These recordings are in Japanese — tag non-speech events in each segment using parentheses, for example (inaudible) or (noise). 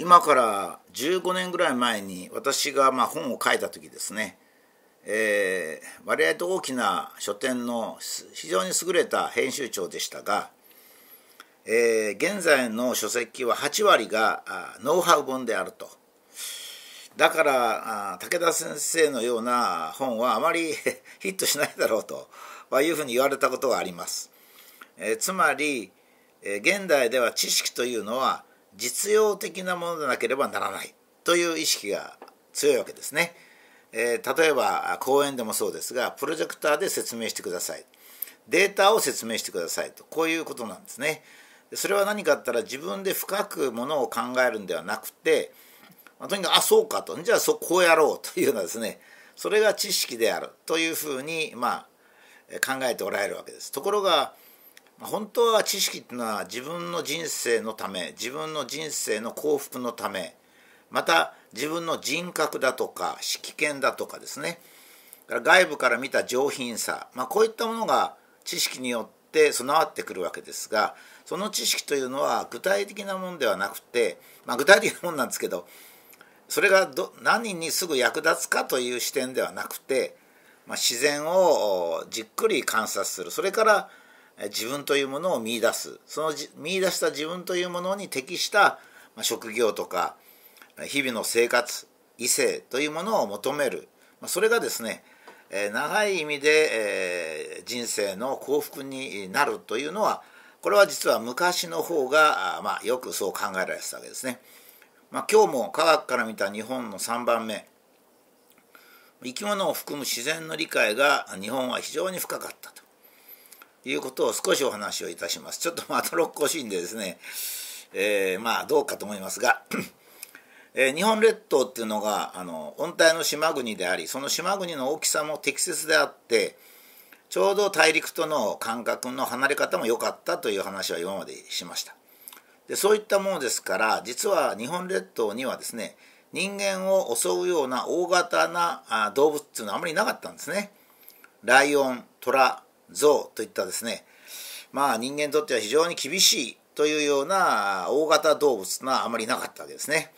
今から15年ぐらい前に私がまあ本を書いた時ですね、えー、割合と大きな書店の非常に優れた編集長でしたが、えー、現在の書籍は8割がノウハウ本であると。だから武田先生のような本はあまり (laughs) ヒットしないだろうというふうに言われたことがあります、えー、つまり、え現代では知識というのは実用的なものでなければならないという意識が強いわけですね。えー、例えば講演でもそうですがプロジェクターで説明してくださいデータを説明してくださいとこういうことなんですね。それは何かって言ったら自分で深くものを考えるんではなくて、まあ、とにかくあそうかとじゃあそこうやろうというようなですねそれが知識であるというふうにまあ考えておられるわけです。ところが本当は知識っていうのは自分の人生のため自分の人生の幸福のためまた自分の人格だとか識見だとかですね。外部から見た上品さ、まあ、こういったものが知識によって備わってくるわけですがその知識というのは具体的なものではなくて、まあ、具体的なものなんですけどそれがど何にすぐ役立つかという視点ではなくて、まあ、自然をじっくり観察する。それから自分というものを見いだす。その見いだした自分というものに適した職業とか日々の生活異性というものを求める。それがですね長い意味で人生の幸福になるというのはこれは実は昔の方が、まあ、よくそう考えられてたわけですね。まあ、今日も科学から見た日本の3番目。生き物を含む自然の理解が日本は非常に深かったと。いうことを少しお話をいたします。ちょっとまどろっこしいんでですね、えー、まあどうかと思いますが、(clears throat) えー、日本列島っていうのがあの温帯の島国でありその島国の大きさも適切であってちょうど大陸との間隔の離れ方も良かったという話は今までしました。でそういったものですから実は日本列島にはですね人間を襲うような大型な動物っていうのはあまりなかったんですね。ライオン、トラ、象といったですねまあ人間にとっては非常に厳しいというような大型動物があまりなかったわけですね。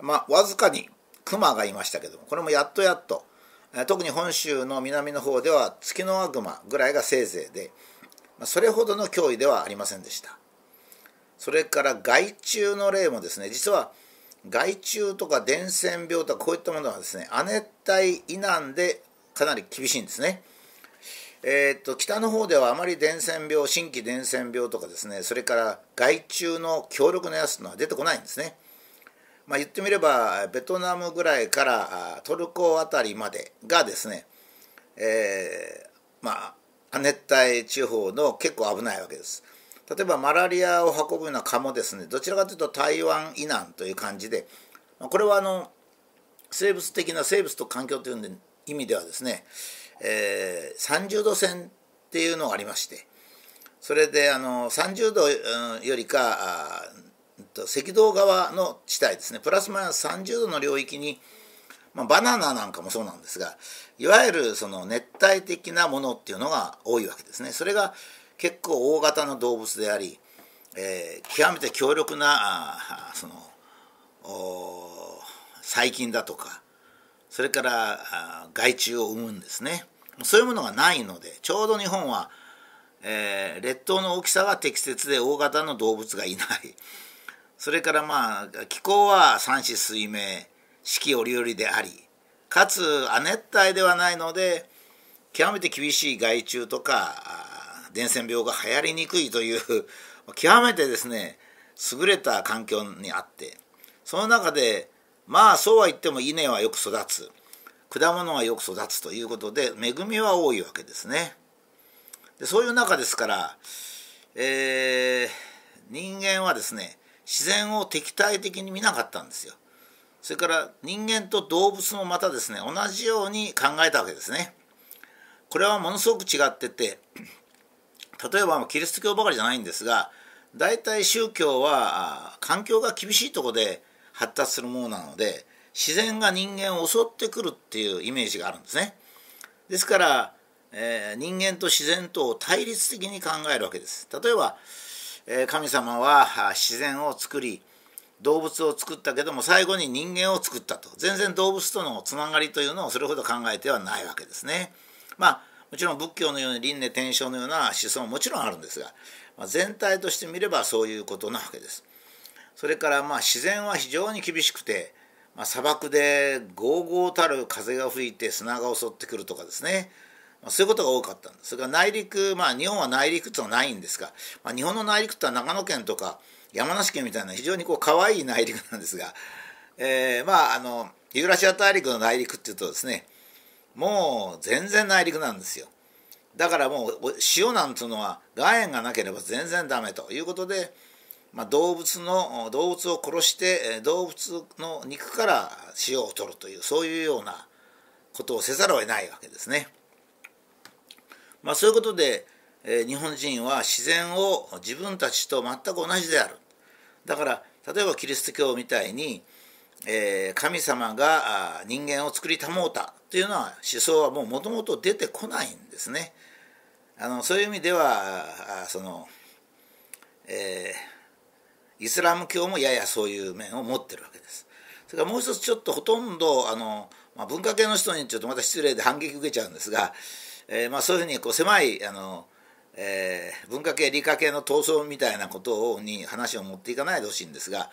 まあわずかにクマがいましたけどもこれもやっとやっと特に本州の南の方ではツキノワグマぐらいがせいぜいでそれほどの脅威ではありませんでした。それから害虫の例もですね実は害虫とか伝染病とかこういったものはですね亜熱帯以南でかなり厳しいんですね。えー、っと北の方ではあまり伝染病新規伝染病とかですねそれから害虫の強力なやつのは出てこないんですね。まあ、言ってみればベトナムぐらいからトルコ辺りまでがですね、えー、まあ亜熱帯地方の結構危ないわけです。例えばマラリアを運ぶような蚊もですねどちらかというと台湾以南という感じでこれはあの生物的な生物と環境という意味ではですねえー、30度線っていうのがありましてそれであの30度よりか赤道側の地帯ですねプラスマイナス30度の領域に、まあ、バナナなんかもそうなんですがいわゆるその熱帯的なものっていうのが多いわけですね。それが結構大型の動物であり、えー、極めて強力なあその細菌だとかそれから害虫を生むんですね。そういうものがないのでちょうど日本は、えー、列島の大きさが適切で大型の動物がいない。それからまあ気候は三子水明四季折々でありかつ亜熱帯ではないので極めて厳しい害虫とか伝染病が流行りにくいという極めてですね優れた環境にあってその中でまあそうは言っても稲はよく育つ果物はよく育つということで恵みは多いわけですね。でそういう中ですから、えー、人間はですね自然を敵対的に見なかったんですよ。それから人間と動物もまたですね同じように考えたわけですね。これはものすごく違ってて例えばキリスト教ばかりじゃないんですが大体宗教は環境が厳しいとこで発達するものなので自然が人間を襲ってくるっていうイメージがあるんですね。ですから、えー、人間と自然とを対立的に考えるわけです。例えば、えー、神様は自然を作り動物を作ったけども最後に人間を作ったと全然動物とのつながりというのをそれほど考えてはないわけですね。まあもちろん仏教のように輪廻転生のような思想ももちろんあるんですが、まあ、全体として見ればそういうことなわけです。それからまあ自然は非常に厳しくて、まあ、砂漠でゴーゴーたる風が吹いて砂が襲ってくるとかですね、まあ、そういうことが多かったんです。それから内陸まあ日本は内陸ってのはないんですが、まあ、日本の内陸ってのは長野県とか山梨県みたいな非常にこう可愛い内陸なんですが、えー、まああのユーラシア大陸の内陸っていうとですねもう全然内陸なんですよ。だからもう塩なんていうのは岩塩がなければ全然ダメということで、まあ、動物の動物を殺して動物の肉から塩を取るというそういうようなことをせざるを得ないわけですね。まあ、そういうことで、えー、日本人は自然を自分たちと全く同じである。だから例えばキリスト教みたいに、えー、神様が人間を作りたもうたというような思想はもうもともと出てこないんですね。あのそういう意味ではその、えー、イスラム教もややそういう面を持ってるわけです。それからもう一つちょっとほとんどあの、まあ、文化系の人にちょっとまた失礼で反撃受けちゃうんですが、えーまあ、そういうふうにこう狭いあの、えー、文化系理科系の闘争みたいなことに話を持っていかないでほしいんですが、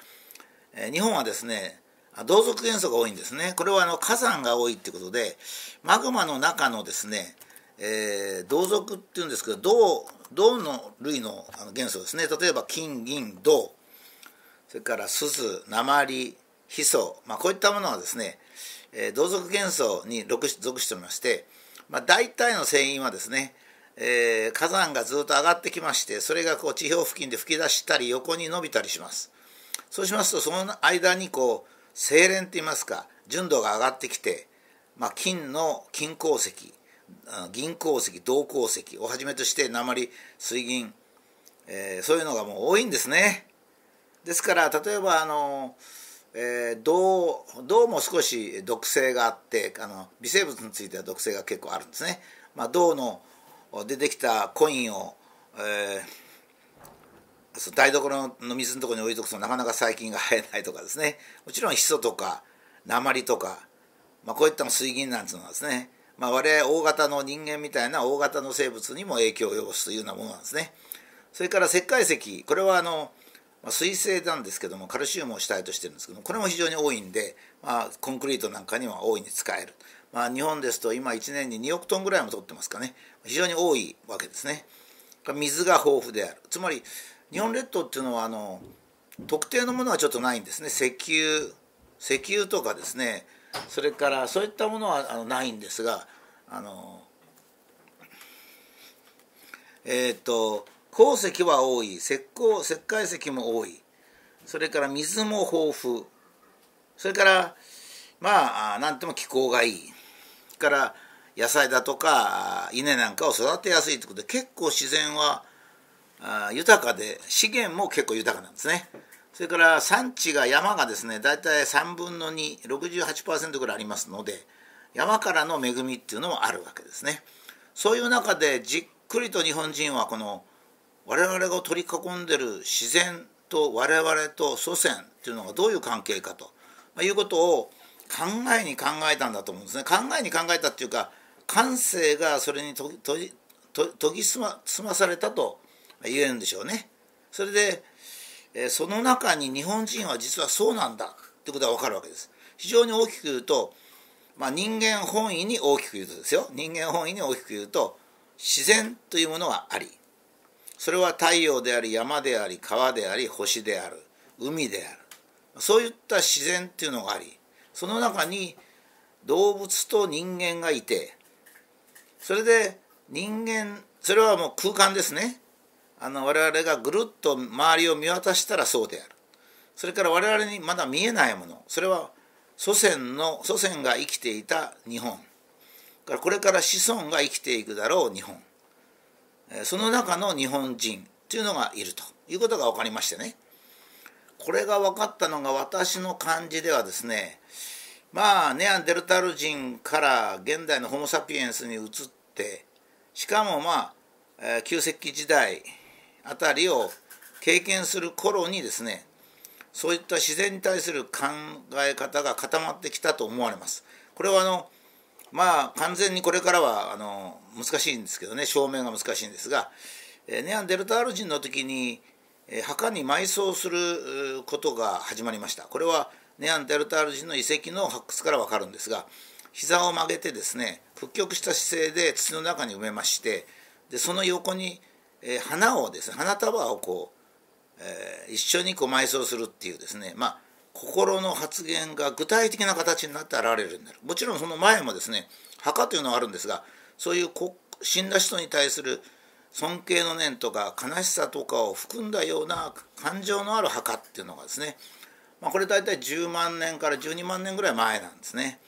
えー、日本はですね同族元素が多いんですね。これはあの火山が多いってことでマグマの中のですね、えー、同族っていうんですけど銅銅の類の元素ですね。例えば金銀銅。それから鈴鉛ヒ素、まあ、こういったものはですね、え、同属元素に属しておりまして、まあ、大体の繊維はですね、えー、火山がずっと上がってきましてそれがこう地表付近で吹き出したり横に伸びたりします。そうしますとその間にこう精錬といいますか純度が上がってきて、まあ、金の金鉱石銀鉱石銅鉱石をはじめとして鉛水銀、えー、そういうのがもう多いんですね。ですから例えばあの、えー、銅銅も少し毒性があってあの微生物については毒性が結構あるんですね、まあ、銅の出てきたコインを、えー台所の水のところに置いとくとなかなか細菌が生えないとかですね。もちろんヒ素とか鉛とか、まあ、こういった水銀なんていうのはですね、まあ、我々大型の人間みたいな大型の生物にも影響を及ぼすというようなものなんですね。それから石灰石これはあのま水性なんですけどもカルシウムを主体としてるんですけどもこれも非常に多いんで、まあ、コンクリートなんかには大いに使える、まあ、日本ですと今1年に2億トンぐらいも取ってますかね。非常に多いわけですね。水が豊富である。つまり日本列島っていうのはあの特定のものはちょっとないんですね。石油石油とかですね。それからそういったものはあのないんですがあのえっ、ー、と鉱石は多い。石膏石灰石も多い。それから水も豊富。それからまあ何ても気候がいい。から野菜だとか稲なんかを育てやすいということで結構自然は豊かで資源も結構豊かなんですね。それから産地が山がですね大体3分の268%ぐらいありますので山からの恵みっていうのもあるわけですね。そういう中でじっくりと日本人はこの我々が取り囲んでる自然と我々と祖先っていうのがどういう関係かと、まあ、いうことを考えに考えたんだと思うんですね考えに考えたっていうか感性がそれに研ぎ澄まされたと言えるんでしょうね。それで、えその中に日本人は実はそうなんだってことが分かるわけです。非常に大きく言うと、まあ、人間本位に大きく言うとですよ人間本位に大きく言うと自然というものがありそれは太陽であり山であり川であり星である海である。そういった自然っていうのがありその中に動物と人間がいてそれで人間それはもう空間ですね。あの我々がぐるっと周りを見渡したらそうである。それから我々にまだ見えないもの。それは祖先の祖先が生きていた日本。これから子孫が生きていくだろう日本。その中の日本人というのがいるということが分かりましてねこれが分かったのが私の感じではですねまあネアンデルタル人から現代のホモ・サピエンスに移ってしかもまあ旧石器時代あたりを経験する頃にですねそういった自然に対する考え方が固まってきたと思われます。これはあのまあ完全にこれからはあの難しいんですけどね。証明が難しいんですが、えネアンデルタール人の時に、え墓に埋葬することが始まりました。これはネアンデルタール人の遺跡の発掘から分かるんですが膝を曲げてですね屈曲した姿勢で土の中に埋めましてでその横に、え花をですね花束をこう、え、一緒にこう埋葬するっていうですねまあ心の発言が具体的な形になって現れるようになるもちろんその前もですね墓というのはあるんですがそういう死んだ人に対する尊敬の念とか悲しさとかを含んだような感情のある墓っていうのがですね、まあ、これ大体10万年から12万年ぐらい前なんですね。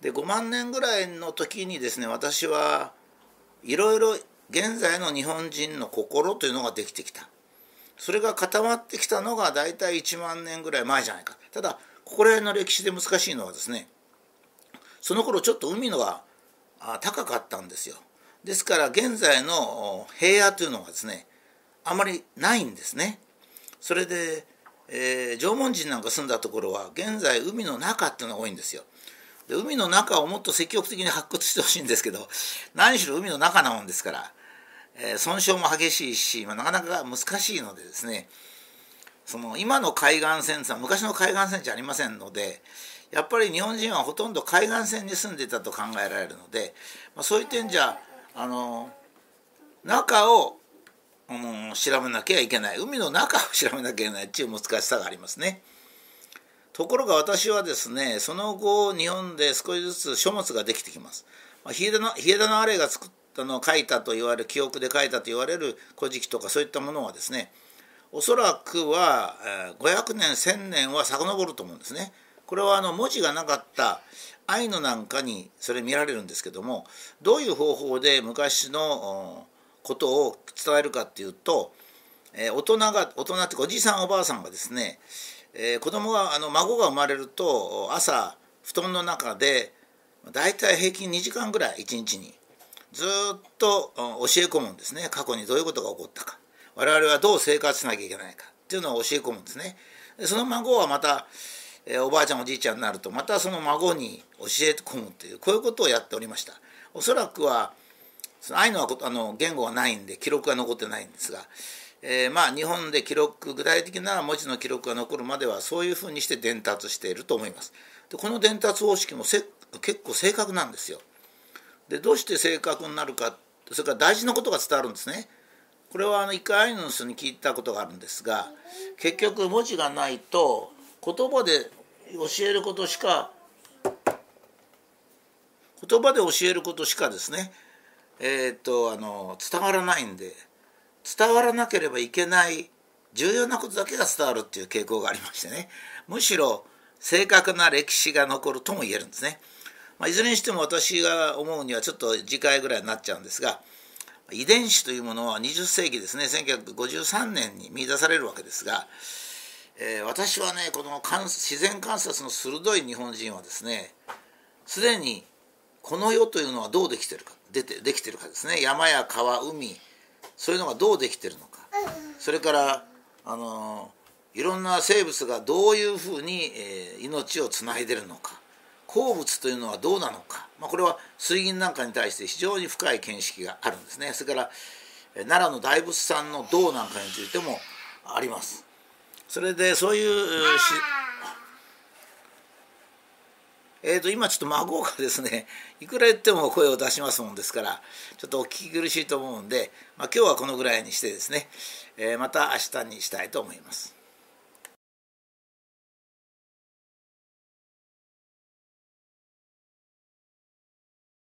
で5万年ぐらいの時にですね私はいろいろ現在の日本人の心というのができてきたそれが固まってきたのが大体1万年ぐらい前じゃないかただここら辺の歴史で難しいのはですねその頃ちょっと海のが高かったんですよですから現在の平野というのがですねあまりないんですね。それで、えー、縄文人なんか住んだところは現在海の中っていうのが多いんですよ。で海の中をもっと積極的に発掘してほしいんですけど何しろ海の中なもんですから、え、損傷も激しいし、まあ、なかなか難しいのでですねその今の海岸線は昔の海岸線じゃありませんのでやっぱり日本人はほとんど海岸線に住んでたと考えられるので、まあ、そういう点じゃあの中を、うん、調べなきゃいけない海の中を調べなきゃいけないっていう難しさがありますね。ところが私はですねその後日本で少しずつ書物ができてきます。まあ、日枝の日枝のあれが作ったの書いたと言われる記憶で書いたと言われる「古事記」とかそういったものはですねおそらくは500年1,000年は遡ると思うんですね。これはあの文字がなかった愛のなんかにそれ見られるんですけどもどういう方法で昔のことを伝えるかっていうと、え、大人が大人っておじいさんおばあさんがですね、えー、子供があの孫が生まれると朝布団の中でだいたい平均2時間ぐらい1日にずっと教え込むんですね。過去にどういうことが起こったか。我々はどう生活しなきゃいけないか。っていうのを教え込むんですね。その孫はまたおばあちゃんおじいちゃんになるとまたその孫に教え込むというこういうことをやっておりました。おそらくはそのああいうのはあの言語がないんで記録が残ってないんですが、えー、まあ日本で記録具体的な文字の記録が残るまではそういうふうにして伝達していると思います。でこの伝達方式も結構正確なんですよ。でどうして正確になるかそれから大事なことが伝わるんですねこれはあの一回アイヌの人に聞いたことがあるんですが結局文字がないと言葉で教えることしか言葉で教えることしかですねえー、っとあの伝わらないんで伝わらなければいけない重要なことだけが伝わるっていう傾向がありましてねむしろ正確な歴史が残るとも言えるんですね。まあ、いずれにしても私が思うにはちょっと次回ぐらいになっちゃうんですが遺伝子というものは20世紀ですね1953年に見出されるわけですがえー、私はねこの自然観察の鋭い日本人はですねすでにこの世というのはどうできてるか出てできてるかですね山や川海そういうのがどうできてるのかそれからあのいろんな生物がどういうふうに、えー、命をつないでるのか鉱物というのはどうなのか、まあ、これは水銀なんかに対して非常に深い見識があるんですねそれから奈良の大仏さんの銅なんかについてもあります。それでそういうえーと、今ちょっと孫がですねいくら言っても声を出しますもんですからちょっとお聞き苦しいと思うんで、まあ、今日はこのぐらいにしてですね、えー、また明日にしたいと思います。